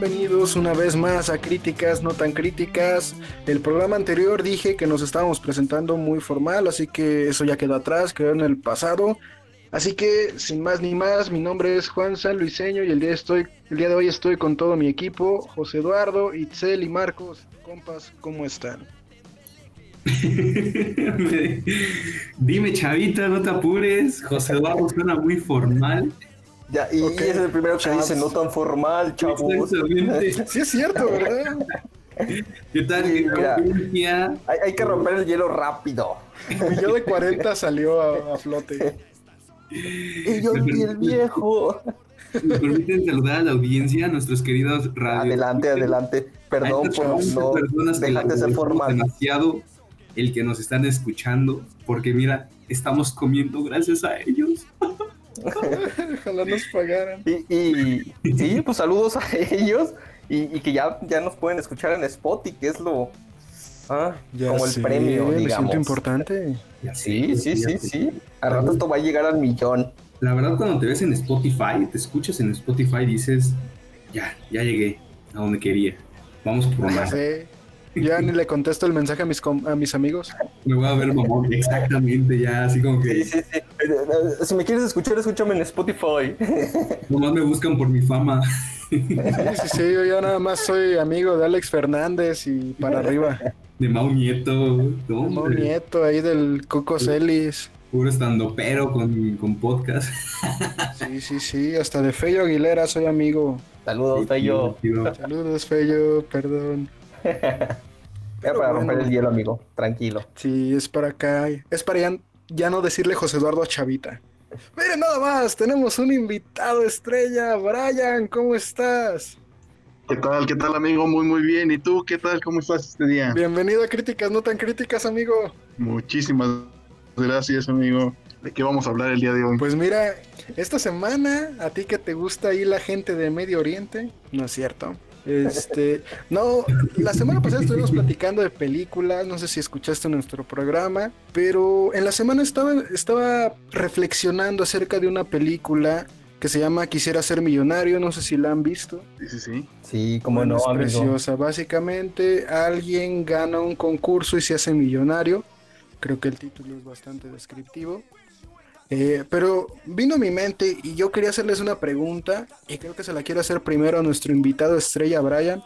Bienvenidos una vez más a Críticas No Tan Críticas. El programa anterior dije que nos estábamos presentando muy formal, así que eso ya quedó atrás, quedó en el pasado. Así que, sin más ni más, mi nombre es Juan San Luiseño y el día, estoy, el día de hoy estoy con todo mi equipo, José Eduardo, Itzel y Marcos. Compas, ¿cómo están? Dime, chavita, no te apures. José Eduardo suena muy formal. Ya, y es el primero que dice, no tan formal, chavos. Sí es cierto, ¿verdad? ¿Qué tal? hay, que romper el hielo rápido. Mi yo de 40 salió a, flote. y yo y el viejo. Me permiten saludar a la audiencia, a nuestros queridos radios. Adelante, adelante. Perdón por no personas de ser formal. demasiado el que nos están escuchando, porque mira, estamos comiendo gracias a ellos. Ojalá nos pagaran. Y, sí, pues saludos a ellos y, que ya, ya nos pueden escuchar en Spotify, que es lo ah, como el premio, digamos. importante. Sí, sí, sí, sí. A rato esto va a llegar al millón. La verdad, cuando te ves en Spotify, te escuchas en Spotify, dices, ya, ya llegué a donde quería. Vamos por más. Ya ni le contesto el mensaje a mis, a mis amigos. Me voy a ver mamón, exactamente, ya, así como que... Sí, sí, sí. Si me quieres escuchar, escúchame en Spotify. Nomás me buscan por mi fama. Sí, sí, sí, yo nada más soy amigo de Alex Fernández y para arriba. De Mau Nieto. De Mau Nieto, ahí del Coco Celis. Puro estando pero con, con podcast. Sí, sí, sí, hasta de Fello Aguilera soy amigo. Saludos, Fello. Saludos, Fello, perdón. Es para romper el hielo, amigo. Tranquilo. Sí, es para acá. Es para ya, no decirle José Eduardo a Chavita. Miren, nada más, tenemos un invitado estrella. Brian, ¿cómo estás? ¿Qué tal? ¿Qué tal, amigo? Muy, muy bien. ¿Y tú qué tal? ¿Cómo estás este día? Bienvenido a Críticas No Tan Críticas, amigo. Muchísimas gracias, amigo. ¿De qué vamos a hablar el día de hoy? Pues mira, esta semana, a ti que te gusta ahí la gente de Medio Oriente, ¿no es cierto? Este, no, la semana pasada estuvimos platicando de películas, no sé si escuchaste nuestro programa, pero en la semana estaba, estaba reflexionando acerca de una película que se llama Quisiera ser millonario, no sé si la han visto. Sí, sí, sí. Sí, como no, es preciosa. Básicamente, alguien gana un concurso y se hace millonario. Creo que el título es bastante descriptivo. Eh, pero vino a mi mente y yo quería hacerles una pregunta y creo que se la quiero hacer primero a nuestro invitado estrella Brian.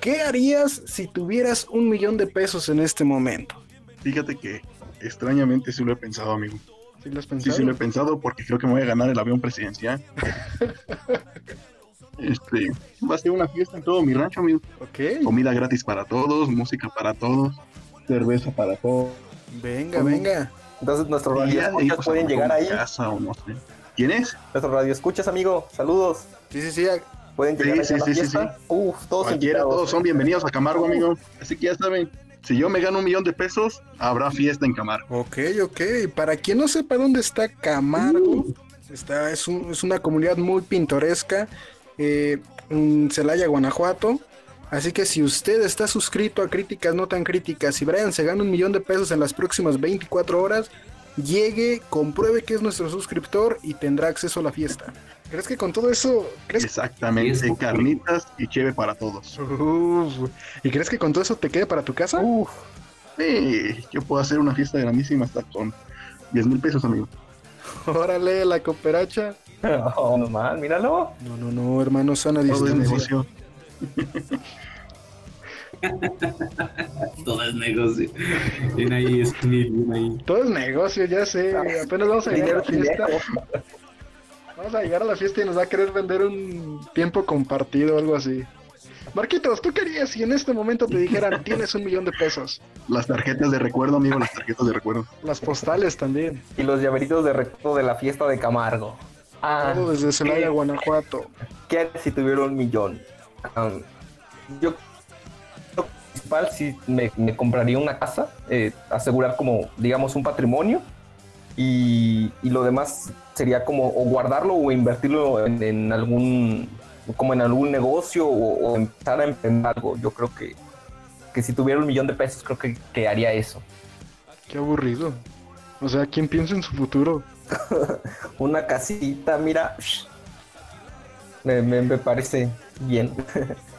¿Qué harías si tuvieras un millón de pesos en este momento? Fíjate que extrañamente sí lo he pensado, amigo. ¿Sí lo has pensado? Sí, sí lo he pensado porque creo que me voy a ganar el avión presidencial. este, va a ser una fiesta en todo mi rancho, amigo. Ok. Comida gratis para todos, música para todos, cerveza para todos. Venga, venga. Entonces nuestros radioescuchas pues, pueden llegar ahí. ¿Quién es? Nuestros radioescuchas, amigo. Saludos. Sí, sí, sí. Pueden llegar sí, a la sí, fiesta. Sí, Uf, todos, todos son bienvenidos a Camargo, amigo. Así que ya saben, si yo me gano un millón de pesos, habrá fiesta en Camargo. Ok, ok. Para quien no sepa dónde está Camargo, está, es, es, una comunidad muy pintoresca eh, en Celaya, Guanajuato. Así que si usted está suscrito a Críticas No Tan Críticas y Brian se gana un millón de pesos en las próximas 24 horas, llegue, compruebe que es nuestro suscriptor y tendrá acceso a la fiesta. ¿Crees que con todo eso... ¿crees Exactamente, carnitas y cheve para todos. ¿Y crees que con todo eso te quede para tu casa? Uf. Sí, yo puedo hacer una fiesta grandísima hasta con 10 mil pesos, amigo. Órale, la cooperacha. No, no mal, míralo. No, no, no, hermano, sana distancia. Todo es negocio. Bien ahí, ahí. Todo es negocio, ya sé. Apenas vamos a llegar a la fiesta. Vamos a llegar a la fiesta y nos va a querer vender un tiempo compartido o algo así. Marquitos, ¿tú querías si en este momento te dijeran tienes un millón de pesos? Las tarjetas de recuerdo, amigo, las tarjetas de recuerdo. Las postales también. Y los llaveritos de recuerdo de la fiesta de Camargo. Ah, Todo desde Celaya, Guanajuato. ¿Qué si tuviera un millón? Yo principal sí me, compraría una casa, eh, asegurar como, digamos, un patrimonio y, lo demás sería como o guardarlo o invertirlo en, algún, como en algún negocio o, empezar a emprender algo. Yo creo que, que si tuviera un millón de pesos, creo que, que haría eso. Qué aburrido. O sea, ¿quién piensa en su futuro? una casita, mira, me, me, parece bien.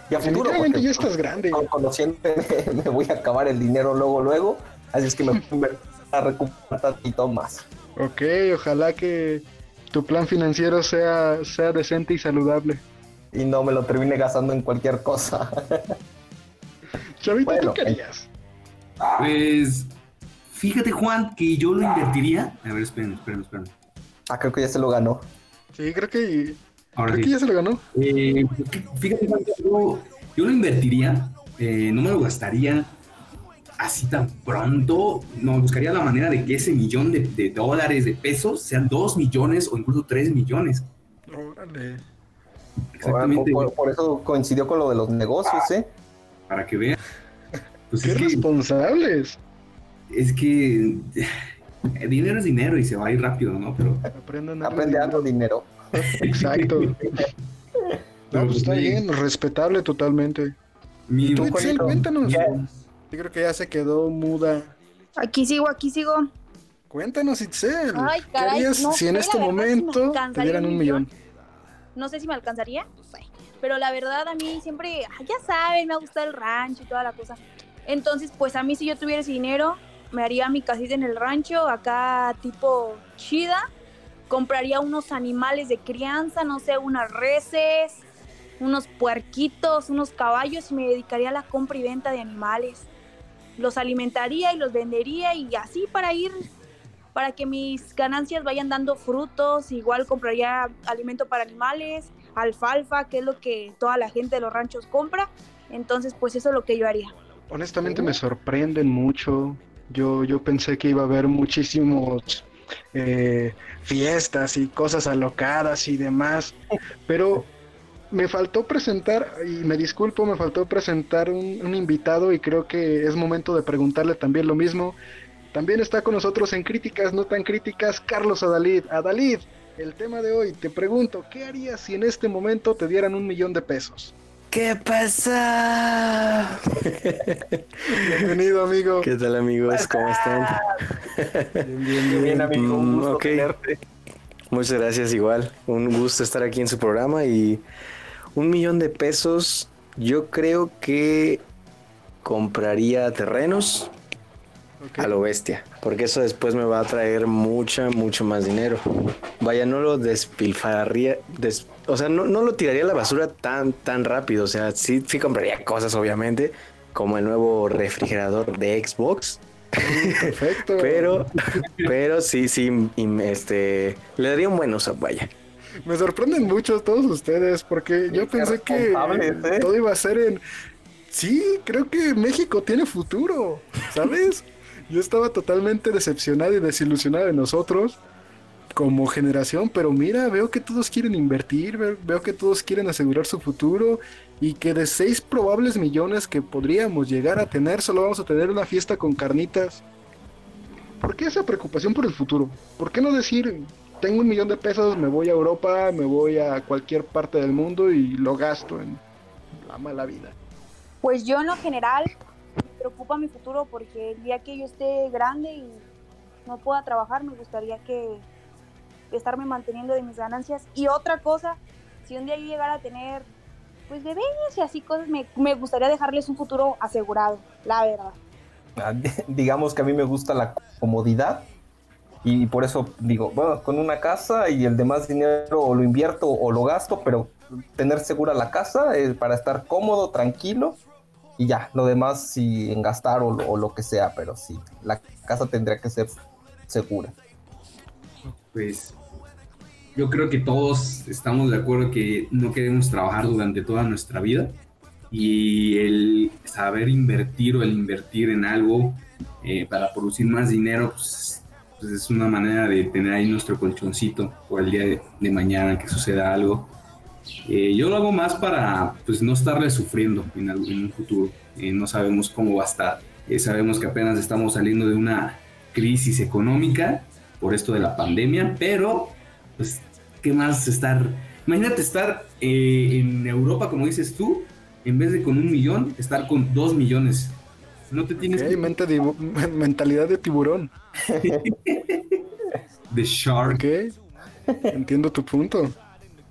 y a futuro, ya estás grande. Conociendo, me voy a acabar el dinero luego, luego. Así es que me voy a recuperar tantito más. Ok, ojalá que tu plan financiero sea, sea decente y saludable. Y no me lo termine gastando en cualquier cosa. Chavito, ¿tú qué harías? Pues, fíjate, Juan, que yo lo invertiría. A ver, esperen, esperen, esperen. Ah, creo que ya se lo ganó. Sí, creo que Ahora ya se lo ganó. Eh, fíjate, yo, yo, lo invertiría, eh, no me lo gastaría así tan pronto. No, buscaría la manera de que ese millón de, dólares, de pesos, sean dos millones o incluso tres millones. Órale. Exactamente. Por, eso coincidió con lo de los negocios, ¿eh? Para que vean. Pues Qué responsables. es que dinero es dinero y se va a ir rápido, ¿no? Pero aprende a dinero. Exacto. No, pues está bien, respetable totalmente. Mi ¿Tú, cuéntanos. Yo creo que ya se quedó muda. Aquí sigo, aquí sigo. Cuéntanos, Itzel. Ay, ¿Qué harías si en este momento te dieran un millón? No sé si me alcanzaría, pero la verdad a mí siempre, ya saben, me gusta el rancho y toda la cosa. Entonces, pues a mí si yo tuviera ese dinero, me haría mi casita en el rancho, acá tipo chida, compraría unos animales de crianza, no sé, unas reses, unos puerquitos, unos caballos y me dedicaría a la compra y venta de animales. Los alimentaría y los vendería y así para ir, para que mis ganancias vayan dando frutos. Igual compraría alimento para animales, alfalfa, que es lo que toda la gente de los ranchos compra. Entonces, pues eso es lo que yo haría. Honestamente me sorprenden mucho. Yo, yo pensé que iba a haber muchísimos eh, fiestas y cosas alocadas y demás. Pero me faltó presentar, y me disculpo, me faltó presentar un, invitado y creo que es momento de preguntarle también lo mismo. También está con nosotros en críticas, no tan críticas, Carlos Adalid. Adalid, el tema de hoy, te pregunto, ¿qué harías si en este momento te dieran un millón de pesos? ¿Qué pasa? Bienvenido, amigo. ¿Qué tal, amigos? ¿Cómo están? Bien, bien, bien, amigo. Un gusto tenerte. Muchas gracias, igual. Un gusto estar aquí en su programa y un millón de pesos. Yo creo que compraría terrenos a lo bestia, porque eso después me va a traer mucha, mucho más dinero. Vaya, no lo despilfarraría, o sea, no, lo tiraría a la basura tan, tan rápido. O sea, sí, sí compraría cosas, obviamente, como el nuevo refrigerador de Xbox. Perfecto. pero, pero sí, sí, este, le daría un buen uso, vaya. Me sorprenden mucho todos ustedes, porque yo pensé que ¿eh? todo iba a ser en... Sí, creo que México tiene futuro, ¿sabes? Yo estaba totalmente decepcionado y desilusionado de nosotros como generación, pero mira, veo que todos quieren invertir, veo que todos quieren asegurar su futuro y que de seis probables millones que podríamos llegar a tener, solo vamos a tener una fiesta con carnitas. ¿Por qué esa preocupación por el futuro? ¿Por qué no decir, tengo un millón de pesos, me voy a Europa, me voy a cualquier parte del mundo y lo gasto en la mala vida? Pues yo en lo general me preocupa mi futuro porque el día que yo esté grande y no pueda trabajar, me gustaría que estarme manteniendo de mis ganancias. Y otra cosa, si un día yo llegara a tener pues bebés y así cosas, me, me gustaría dejarles un futuro asegurado, la verdad. Ah, digamos que a mí me gusta la comodidad y por eso digo, bueno, con una casa y el demás dinero o lo invierto o lo gasto, pero tener segura la casa es para estar cómodo, tranquilo y ya, lo demás si en gastar o, o lo que sea, pero sí, la casa tendría que ser segura. Pues yo creo que todos estamos de acuerdo que no queremos trabajar durante toda nuestra vida y el saber invertir o el invertir en algo eh, para producir más dinero pues, pues, es una manera de tener ahí nuestro colchoncito por el día de, mañana que suceda algo Eh, yo lo hago más para pues, no estarle sufriendo en, un futuro. Eh, no sabemos cómo va a estar. Eh, sabemos que apenas estamos saliendo de una crisis económica por esto de la pandemia, pero pues, ¿qué más estar? Imagínate estar en Europa, como dices tú, en vez de con un millón, estar con dos millones. No te tienes que... mentalidad de tiburón. de shark. Entiendo tu punto.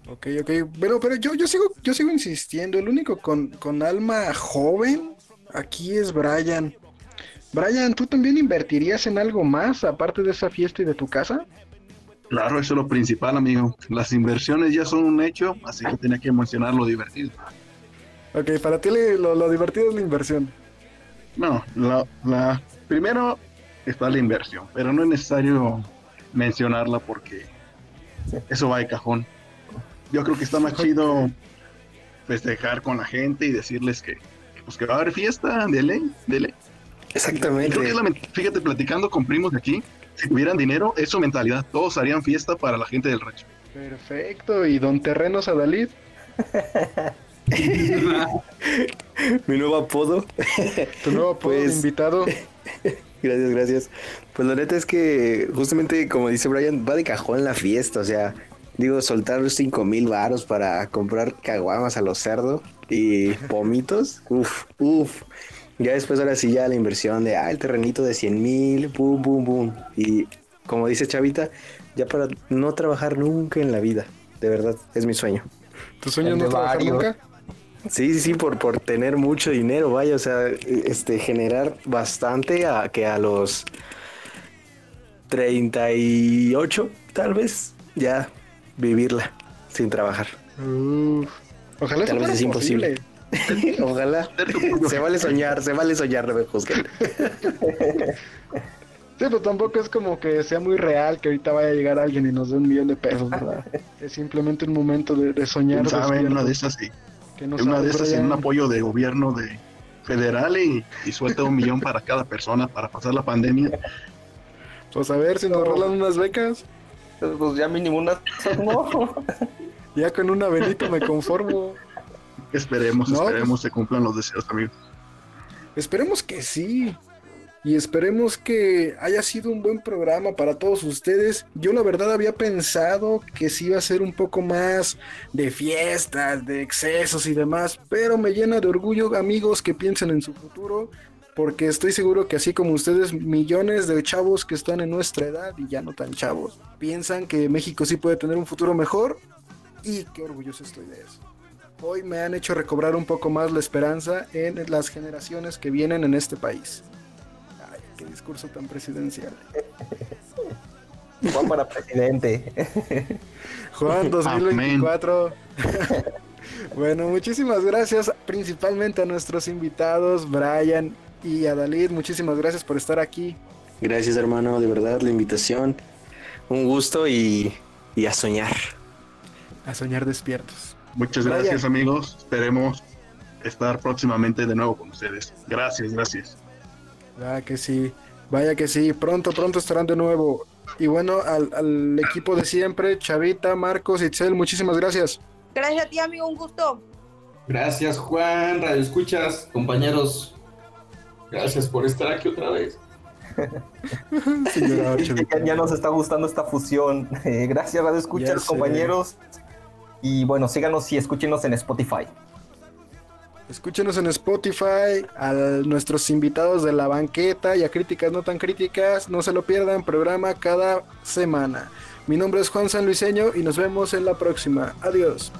Ok, ok. Pero, pero yo, yo sigo, yo sigo insistiendo. El único con, con alma joven aquí es Brian. Brian, ¿tú también invertirías en algo más aparte de esa fiesta y de tu casa? Claro, eso es lo principal, amigo. Las inversiones ya son un hecho, así que tenía que mencionar lo divertido. Ok, para ti lo, divertido es la inversión. No, la, la, primero está la inversión, pero no es necesario mencionarla porque eso va de cajón yo creo que está más chido festejar con la gente y decirles que, pues que va a haber fiesta, de ley, de ley. Exactamente. fíjate, platicando con primos de aquí, si tuvieran dinero, eso mentalidad, todos harían fiesta para la gente del rancho. Perfecto, ¿y don Terrenos Adalid? Mi nuevo apodo. Tu nuevo apodo pues, invitado. gracias, gracias. Pues la neta es que justamente como dice Brian, va de cajón la fiesta, o sea, Digo, soltar cinco mil varos para comprar caguamas a los cerdos y pomitos. Uf, uf. Ya después ahora sí ya la inversión de, ah, el terrenito de 100 mil, boom, boom, boom. Y como dice Chavita, ya para no trabajar nunca en la vida. De verdad, es mi sueño. ¿Tu sueño no trabajar nunca? Sí, sí, sí, por, por tener mucho dinero, vaya, o sea, este, generar bastante a que a los 38, tal vez, ya vivirla sin trabajar. ojalá Tal vez es imposible. ojalá. se vale soñar, se vale soñar, no me juzguen. Sí, pero tampoco es como que sea muy real que ahorita vaya a llegar alguien y nos dé un millón de pesos, ¿verdad? Es simplemente un momento de, soñar. ¿Saben? Una de esas sí. una de esas en un apoyo de gobierno de federal y, suelta un millón para cada persona para pasar la pandemia. Pues a ver si nos rolan unas becas. Pues ya mínimo una. ya con una velita me conformo. Esperemos, esperemos se cumplan los deseos, amigos. Esperemos que sí. Y esperemos que haya sido un buen programa para todos ustedes. Yo la verdad había pensado que sí iba a ser un poco más de fiestas, de excesos y demás, pero me llena de orgullo amigos que piensen en su futuro, porque estoy seguro que así como ustedes, millones de chavos que están en nuestra edad y ya no tan chavos, piensan que México sí puede tener un futuro mejor y qué orgulloso estoy de eso. Hoy me han hecho recobrar un poco más la esperanza en las generaciones que vienen en este país. Ay, qué discurso tan presidencial. Juan para presidente. Juan 2024. bueno, muchísimas gracias principalmente a nuestros invitados, Brian y a Dalid, muchísimas gracias por estar aquí. Gracias hermano, de verdad, la invitación. Un gusto y, a soñar. A soñar despiertos. Muchas gracias amigos, esperemos estar próximamente de nuevo con ustedes. Gracias, gracias. Vaya que sí, vaya que sí, pronto, pronto estarán de nuevo. Y bueno, al, al equipo de siempre, Chavita, Marcos, Itzel, muchísimas gracias. Gracias a ti, amigo, un gusto. Gracias, Juan, Radio Escuchas, compañeros. Gracias por estar aquí otra vez. ya, nos está gustando esta fusión. Eh, gracias, Radio Escuchas, compañeros. Y bueno, síganos y escúchenos en Spotify. Escúchenos en Spotify, a nuestros invitados de la banqueta y a críticas no tan críticas. No se lo pierdan, programa cada semana. Mi nombre es Juan San Luiseño y nos vemos en la próxima. Adiós.